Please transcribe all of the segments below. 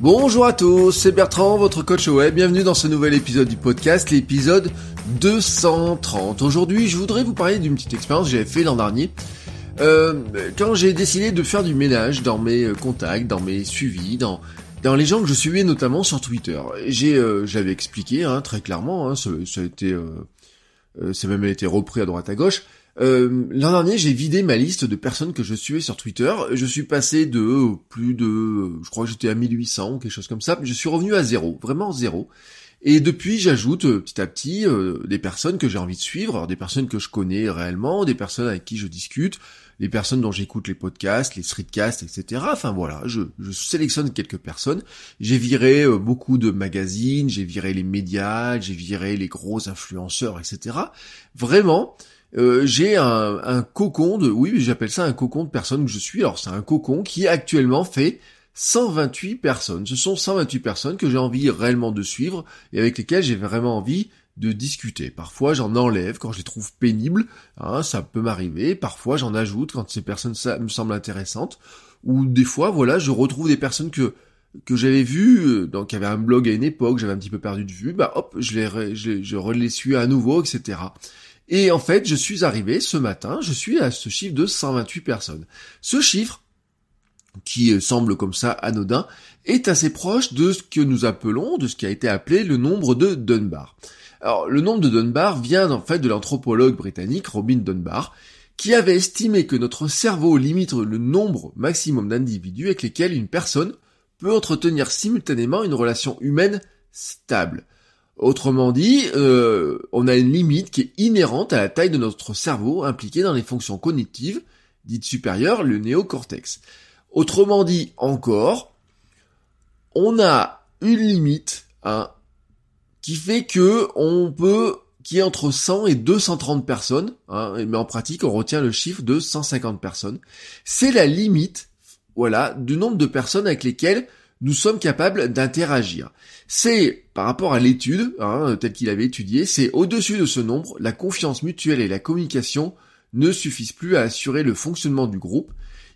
Bonjour à tous, c'est Bertrand, votre coach web. Bienvenue dans ce nouvel épisode du podcast, l'épisode 230. Aujourd'hui, je voudrais vous parler d'une petite expérience que j'avais fait l'an dernier. Euh, quand j'ai décidé de faire du ménage dans mes euh, contacts, dans mes suivis, dans dans les gens que je suivais notamment sur Twitter, j'ai, euh, j'avais expliqué hein, très clairement, hein, ça, a été, euh, euh, ça a même été repris à droite à gauche. Euh, l'an dernier, j'ai vidé ma liste de personnes que je suivais sur Twitter. Je suis passé de plus de, je crois que j'étais à 1800 ou quelque chose comme ça. Je suis revenu à zéro, vraiment zéro. Et depuis, j'ajoute petit à petit des personnes que j'ai envie de suivre, des personnes que je connais réellement, des personnes avec qui je discute, les personnes dont j'écoute les podcasts, les streetcasts, etc. Enfin voilà, je, je sélectionne quelques personnes. J'ai viré euh, beaucoup de magazines, j'ai viré les médias, j'ai viré les gros influenceurs, etc. Vraiment, euh, j'ai un, cocon de, oui, j'appelle ça un cocon de personnes que je suis. Alors c'est un cocon qui actuellement fait 128 personnes. Ce sont 128 personnes que j'ai envie réellement de suivre et avec lesquelles j'ai vraiment envie de discuter. Parfois j'en enlève quand je les trouve pénibles, hein, ça peut m'arriver. Parfois j'en ajoute quand ces personnes ça me semblent intéressantes. Ou des fois, voilà, je retrouve des personnes que que j'avais vues, euh, donc qui avaient un blog à une époque, j'avais un petit peu perdu de vue, bah hop, je les, je, je les suis à nouveau, etc. Et en fait, je suis arrivé ce matin, je suis à ce chiffre de 128 personnes. Ce chiffre, qui euh, semble comme ça anodin, est assez proche de ce que nous appelons, de ce qui a été appelé le nombre de Dunbar. Alors, le nombre de Dunbar vient en fait de l'anthropologue britannique Robin Dunbar, qui avait estimé que notre cerveau limite le nombre maximum d'individus avec lesquels une personne peut entretenir simultanément une relation humaine stable. Autrement dit, euh, on a une limite qui est inhérente à la taille de notre cerveau impliqué dans les fonctions cognitives, dites supérieures, le néocortex. Autrement dit encore, on a une limite, hein, qui fait que on peut qui est entre 100 et 230 personnes, hein, mais en pratique on retient le chiffre de 150 personnes. C'est la limite, voilà, du nombre de personnes avec lesquelles nous sommes capables d'interagir. C'est, par rapport à l'étude, hein, telle qu'il avait étudié, c'est au-dessus de ce nombre, la confiance mutuelle et la communication ne suffisent plus à assurer le fonctionnement du groupe.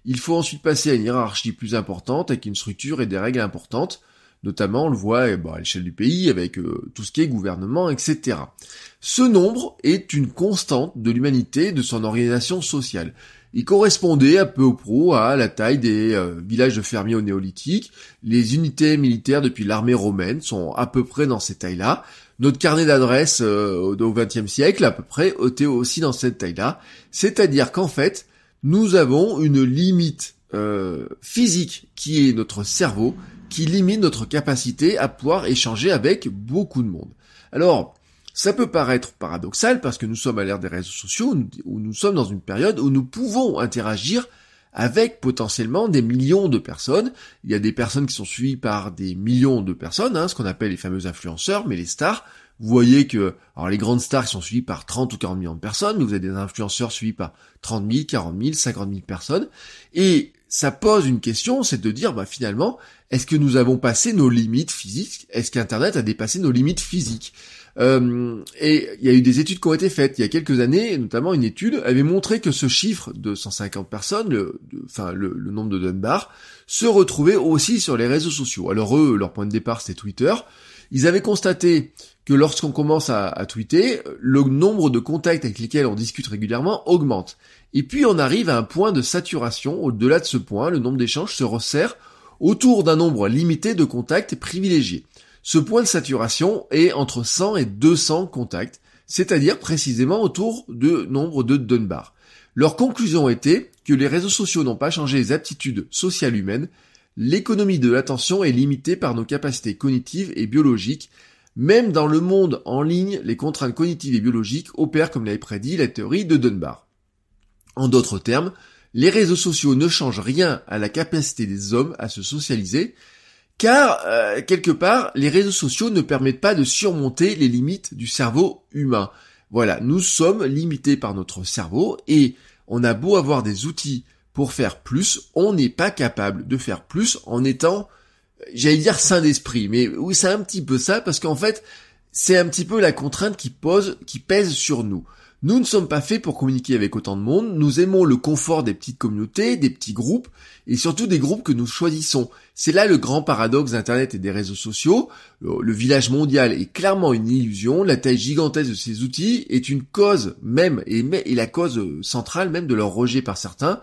Il faut ensuite passer à une hiérarchie plus importante avec une structure et des règles importantes. Notamment, on le voit eh ben, à l'échelle du pays avec euh, tout ce qui est gouvernement, etc. Ce nombre est une constante de l'humanité de son organisation sociale. Il correspondait à peu ou prou à la taille des euh, villages de fermiers au néolithique. Les unités militaires depuis l'armée romaine sont à peu près dans ces tailles-là. Notre carnet d'adresses euh, au XXe siècle, à peu près, était aussi dans cette taille-là. C'est-à-dire qu'en fait, nous avons une limite physique qui est notre cerveau, qui limite notre capacité à pouvoir échanger avec beaucoup de monde. Alors, ça peut paraître paradoxal parce que nous sommes à l'ère des réseaux sociaux où nous sommes dans une période où nous pouvons interagir avec potentiellement des millions de personnes. Il y a des personnes qui sont suivies par des millions de personnes, hein, ce qu'on appelle les fameux influenceurs, mais les stars. Vous voyez que, alors les grandes stars sont suivies par 30 ou 40 millions de personnes, vous avez des influenceurs suivis par 30 000, 40 000, 50 000 personnes. Et ça pose une question, c'est de dire, bah, finalement, est-ce que nous avons passé nos limites physiques? Est-ce qu'Internet a dépassé nos limites physiques? Euh, Et il y a eu des études qui ont été faites il y a quelques années, notamment une étude avait montré que ce chiffre de 150 personnes, le, nombre de Dunbar, se retrouvait aussi sur les réseaux sociaux. Alors eux, leur point de départ c'était Twitter. Ils avaient constaté que lorsqu'on commence à, à, tweeter, le nombre de contacts avec lesquels on discute régulièrement augmente. Et puis on arrive à un point de saturation. Au-delà de ce point, le nombre d'échanges se resserre autour d'un nombre limité de contacts privilégiés. Ce point de saturation est entre 100 et 200 contacts, c'est-à-dire précisément autour de nombre de Dunbar. Leur conclusion était que les réseaux sociaux n'ont pas changé les aptitudes sociales humaines, l'économie de l'attention est limitée par nos capacités cognitives et biologiques, même dans le monde en ligne, les contraintes cognitives et biologiques opèrent comme l'avait prédit la théorie de Dunbar. En d'autres termes, les réseaux sociaux ne changent rien à la capacité des hommes à se socialiser, car euh, quelque part, les réseaux sociaux ne permettent pas de surmonter les limites du cerveau humain. Voilà, nous sommes limités par notre cerveau et on a beau avoir des outils pour faire plus, on n'est pas capable de faire plus en étant, j'allais dire sain d'esprit, mais oui c'est un petit peu ça parce qu'en fait c'est un petit peu la contrainte qui pose, qui pèse sur nous. Nous ne sommes pas faits pour communiquer avec autant de monde, nous aimons le confort des petites communautés, des petits groupes, et surtout des groupes que nous choisissons. C'est là le grand paradoxe d'Internet et des réseaux sociaux. Le village mondial est clairement une illusion, la taille gigantesque de ces outils est une cause même, et, la cause centrale même de leur rejet par certains,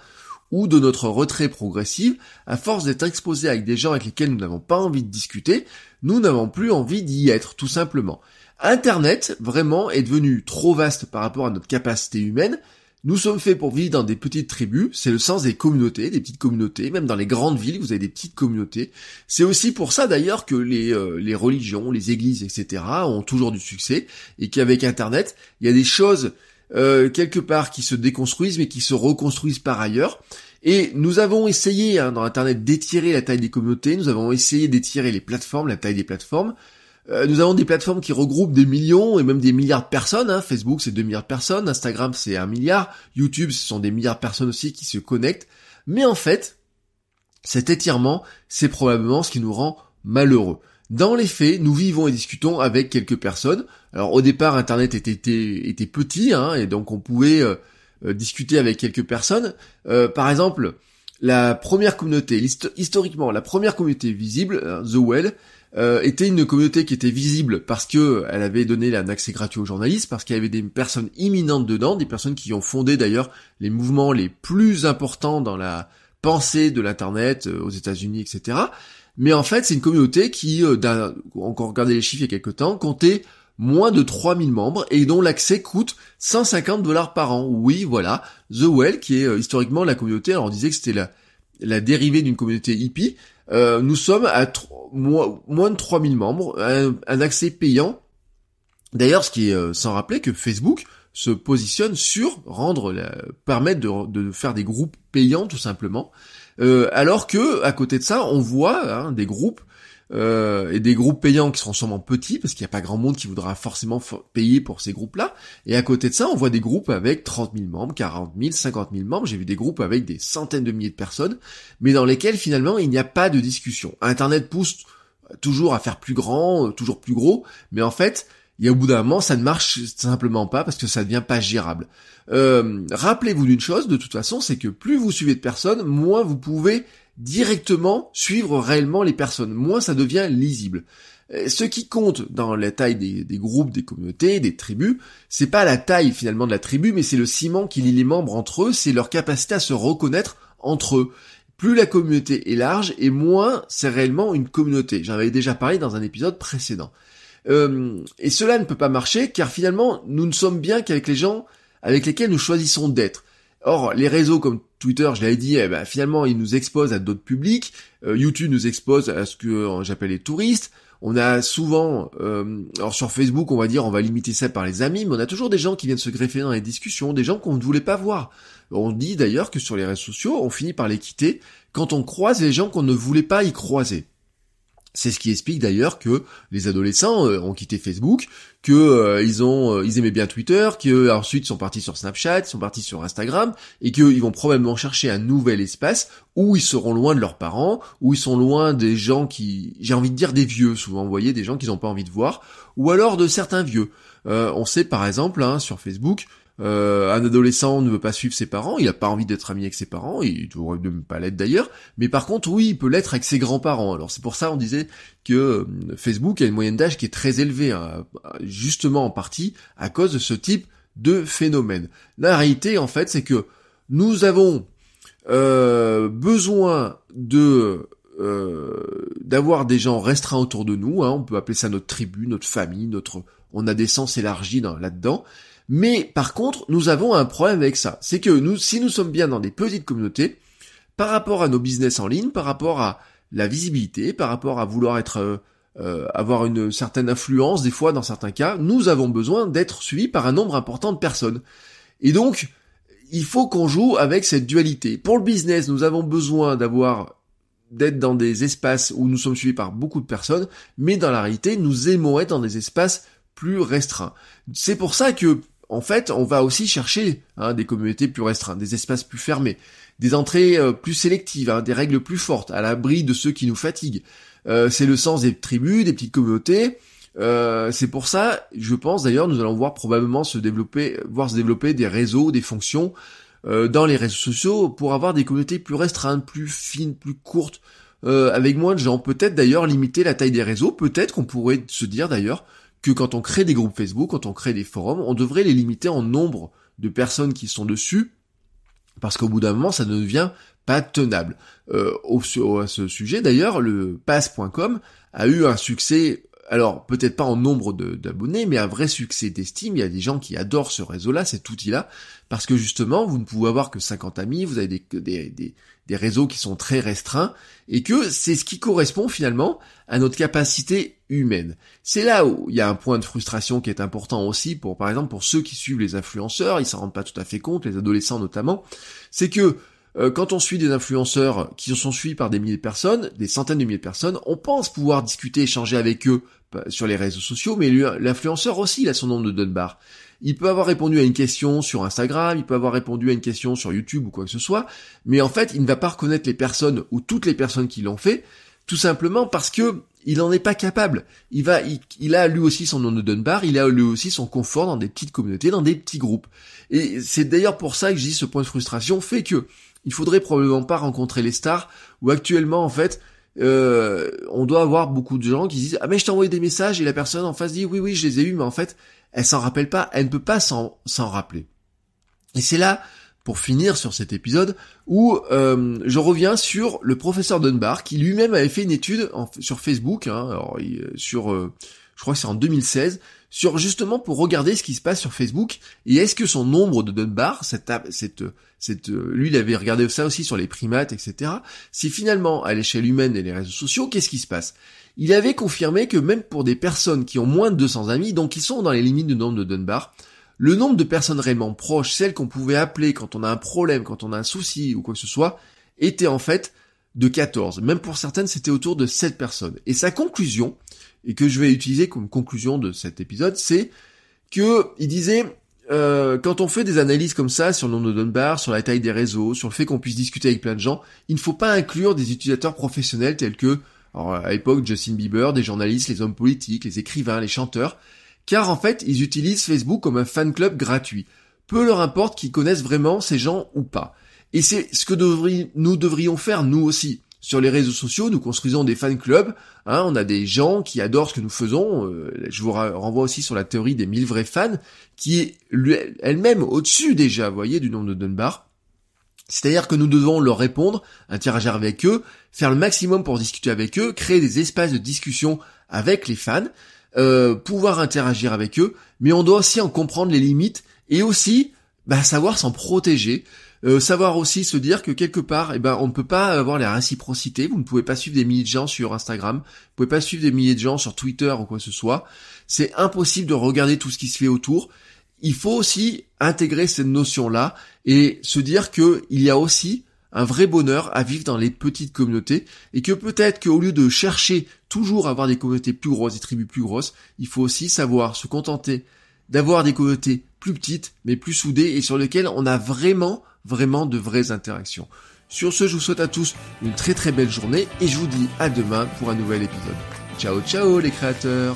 ou de notre retrait progressif, à force d'être exposé avec des gens avec lesquels nous n'avons pas envie de discuter, nous n'avons plus envie d'y être, tout simplement. Internet, vraiment, est devenu trop vaste par rapport à notre capacité humaine. Nous sommes faits pour vivre dans des petites tribus, c'est le sens des communautés, des petites communautés, même dans les grandes villes, vous avez des petites communautés. C'est aussi pour ça d'ailleurs que les, euh, religions, les églises, etc. ont toujours du succès, et qu'avec Internet, il y a des choses euh, quelque part qui se déconstruisent, mais qui se reconstruisent par ailleurs. Et nous avons essayé hein, dans Internet d'étirer la taille des communautés, nous avons essayé d'étirer les plateformes, la taille des plateformes, euh, nous avons des plateformes qui regroupent des millions et même des milliards de personnes. Hein. Facebook, c'est 2 milliards de personnes. Instagram, c'est un milliard. YouTube, ce sont des milliards de personnes aussi qui se connectent. Mais en fait, cet étirement, c'est probablement ce qui nous rend malheureux. Dans les faits, nous vivons et discutons avec quelques personnes. Alors au départ, Internet était, était, petit, hein, et donc on pouvait euh, euh, discuter avec quelques personnes. par exemple, la première communauté, historiquement, la première communauté visible, The Well, euh, était une communauté qui était visible parce que elle avait donné un accès gratuit aux journalistes, parce qu'il y avait des personnes imminentes dedans, des personnes qui ont fondé d'ailleurs les mouvements les plus importants dans la pensée de l'internet euh, aux États-Unis, etc. Mais en fait, c'est une communauté qui, euh, encore regardé les chiffres il y a quelques temps, comptait moins de 3000 membres et dont l'accès coûte 150 dollars par an. Oui, voilà, The Well, qui est historiquement la communauté, alors on disait que c'était la, la dérivée d'une communauté hippie, euh, nous sommes à moins de 3000 membres, un, accès payant. D'ailleurs, ce qui est euh, sans rappeler que Facebook se positionne sur rendre, permettre de, faire des groupes payants tout simplement, euh, alors que à côté de ça, on voit hein, des groupes euh, et des groupes payants qui seront sûrement petits, parce qu'il n'y a pas grand monde qui voudra forcément payer pour ces groupes-là. Et à côté de ça, on voit des groupes avec 30 000 membres, 40 000, 50 000 membres. J'ai vu des groupes avec des centaines de milliers de personnes, mais dans lesquels finalement il n'y a pas de discussion. Internet pousse toujours à faire plus grand, euh, toujours plus gros, mais en fait, il y a au bout d'un moment, ça ne marche simplement pas parce que ça devient pas gérable. Euh, rappelez-vous d'une chose, de toute façon, c'est que plus vous suivez de personnes, moins vous pouvez directement suivre réellement les personnes, moins ça devient lisible. Euh, ce qui compte dans la taille des, groupes, des communautés, des tribus, c'est pas la taille finalement de la tribu, mais c'est le ciment qui lie les membres entre eux, c'est leur capacité à se reconnaître entre eux. Plus la communauté est large et moins c'est réellement une communauté. J'en avais déjà parlé dans un épisode précédent. Euh, et cela ne peut pas marcher car finalement nous ne sommes bien qu'avec les gens avec lesquels nous choisissons d'être. Or, les réseaux comme Twitter, je l'avais dit, eh ben, finalement, ils nous exposent à d'autres publics. Euh, YouTube nous expose à ce que euh, j'appelle les touristes. On a souvent, euh, alors sur Facebook, on va dire, on va limiter ça par les amis, mais on a toujours des gens qui viennent se greffer dans les discussions, des gens qu'on ne voulait pas voir. On dit d'ailleurs que sur les réseaux sociaux, on finit par les quitter quand on croise les gens qu'on ne voulait pas y croiser. C'est ce qui explique d'ailleurs que les adolescents euh, ont quitté Facebook, que euh, ils ont euh, ils aimaient bien Twitter, que ensuite sont partis sur Snapchat, sont partis sur Instagram et qu'ils vont probablement chercher un nouvel espace où ils seront loin de leurs parents, où ils sont loin des gens qui j'ai envie de dire des vieux souvent, vous voyez des gens qu'ils n'ont pas envie de voir ou alors de certains vieux. on sait par exemple hein, sur Facebook euh, un adolescent ne veut pas suivre ses parents, il a pas envie d'être ami avec ses parents, il devrait même pas l'être d'ailleurs, mais par contre oui, il peut l'être avec ses grands-parents. Alors c'est pour ça on disait que euh, Facebook a une moyenne d'âge qui est très élevée, hein, justement en partie à cause de ce type de phénomène. La réalité en fait c'est que nous avons euh, besoin d'avoir des gens restreints autour de nous, hein, on peut appeler ça notre tribu, notre famille, notre on a des sens élargis là-dedans, mais par contre, nous avons un problème avec ça. C'est que nous, si nous sommes bien dans des petites communautés, par rapport à nos business en ligne, par rapport à la visibilité, par rapport à vouloir être euh, euh, avoir une certaine influence, des fois dans certains cas, nous avons besoin d'être suivis par un nombre important de personnes. Et donc, il faut qu'on joue avec cette dualité. Pour le business, nous avons besoin d'avoir d'être dans des espaces où nous sommes suivis par beaucoup de personnes, mais dans la réalité, nous aimons être dans des espaces plus restreints. C'est pour ça que, en fait, on va aussi chercher hein, des communautés plus restreintes, des espaces plus fermés, des entrées euh, plus sélectives, hein, des règles plus fortes, à l'abri de ceux qui nous fatiguent. Euh, c'est le sens des tribus, des petites communautés. Euh, c'est pour ça, je pense d'ailleurs, nous allons voir probablement se développer, voir se développer des réseaux, des fonctions dans les réseaux sociaux pour avoir des communautés plus restreintes, plus fines, plus courtes, avec moins de gens. Peut-être d'ailleurs limiter la taille des réseaux. Peut-être qu'on pourrait se dire d'ailleurs que quand on crée des groupes Facebook, quand on crée des forums, on devrait les limiter en nombre de personnes qui sont dessus, parce qu'au bout d'un moment, ça ne devient pas tenable. Euh, à ce sujet, d'ailleurs, le pass.com a eu un succès alors peut-être pas en nombre d'abonnés, mais un vrai succès d'estime. Il y a des gens qui adorent ce réseau-là, cet outil-là, parce que justement, vous ne pouvez avoir que 50 amis, vous avez des, des, des, des réseaux qui sont très restreints, et que c'est ce qui correspond finalement à notre capacité humaine. C'est là où il y a un point de frustration qui est important aussi pour, par exemple, pour ceux qui suivent les influenceurs, ils s'en rendent pas tout à fait compte, les adolescents notamment, c'est que euh, quand on suit des influenceurs qui sont suivis par des milliers de personnes, des centaines de milliers de personnes, on pense pouvoir discuter, échanger avec eux bah, sur les réseaux sociaux, mais l'influenceur aussi, il a son nombre de Dunbar. Il peut avoir répondu à une question sur Instagram, il peut avoir répondu à une question sur YouTube ou quoi que ce soit, mais en fait, il ne va pas reconnaître les personnes ou toutes les personnes qui l'ont fait, tout simplement parce que il n'en est pas capable. Il va, il, a lui aussi son nom de Dunbar, il a lui aussi son confort dans des petites communautés, dans des petits groupes. Et c'est d'ailleurs pour ça que je dis ce point de frustration fait que il faudrait probablement pas rencontrer les stars, ou actuellement en fait, euh, on doit avoir beaucoup de gens qui disent ah mais je t'ai envoyé des messages et la personne en face dit oui oui je les ai eus mais en fait elle s'en rappelle pas, elle ne peut pas s'en rappeler. Et c'est là pour finir sur cet épisode où euh, je reviens sur le professeur Dunbar qui lui-même avait fait une étude sur Facebook, hein, alors, sur euh, je crois que c'est en 2016, sur justement pour regarder ce qui se passe sur Facebook et est-ce que son nombre de Dunbar, cette, cette, cette, lui il avait regardé ça aussi sur les primates, etc. Si finalement à l'échelle humaine et les réseaux sociaux, qu'est-ce qui se passe? Il avait confirmé que même pour des personnes qui ont moins de 200 amis, donc qui sont dans les limites du nombre de Dunbar, le nombre de personnes réellement proches, celles qu'on pouvait appeler quand on a un problème, quand on a un souci ou quoi que ce soit, était en fait de 14. Même pour certaines, c'était autour de 7 personnes. Et sa conclusion, et que je vais utiliser comme conclusion de cet épisode, c'est que il disait euh, quand on fait des analyses comme ça sur le nombre de Dunbar, sur la taille des réseaux, sur le fait qu'on puisse discuter avec plein de gens, il ne faut pas inclure des utilisateurs professionnels tels que, alors à l'époque, Justin Bieber, des journalistes, les hommes politiques, les écrivains, les chanteurs, car en fait, ils utilisent Facebook comme un fan club gratuit. Peu leur importe qu'ils connaissent vraiment ces gens ou pas. Et c'est ce que nous devrions faire nous aussi. Sur les réseaux sociaux, nous construisons des fan clubs. Hein, on a des gens qui adorent ce que nous faisons. Euh, je vous renvoie aussi sur la théorie des 1000 vrais fans, qui est elle-même au-dessus déjà, vous voyez, du nombre de Dunbar. C'est-à-dire que nous devons leur répondre, interagir avec eux, faire le maximum pour discuter avec eux, créer des espaces de discussion avec les fans, euh, pouvoir interagir avec eux, mais on doit aussi en comprendre les limites et aussi bah, savoir s'en protéger. Euh, savoir aussi se dire que quelque part, eh ben, on ne peut pas avoir la réciprocité. Vous ne pouvez pas suivre des milliers de gens sur Instagram. Vous pouvez pas suivre des milliers de gens sur Twitter ou quoi que ce soit. C'est impossible de regarder tout ce qui se fait autour. Il faut aussi intégrer cette notion-là et se dire que il y a aussi un vrai bonheur à vivre dans les petites communautés et que peut-être qu'au lieu de chercher toujours à avoir des communautés plus grosses, des tribus plus grosses, il faut aussi savoir se contenter d'avoir des communautés plus petites mais plus soudées et sur lesquelles on a vraiment vraiment de vraies interactions. Sur ce, je vous souhaite à tous une très très belle journée et je vous dis à demain pour un nouvel épisode. Ciao ciao les créateurs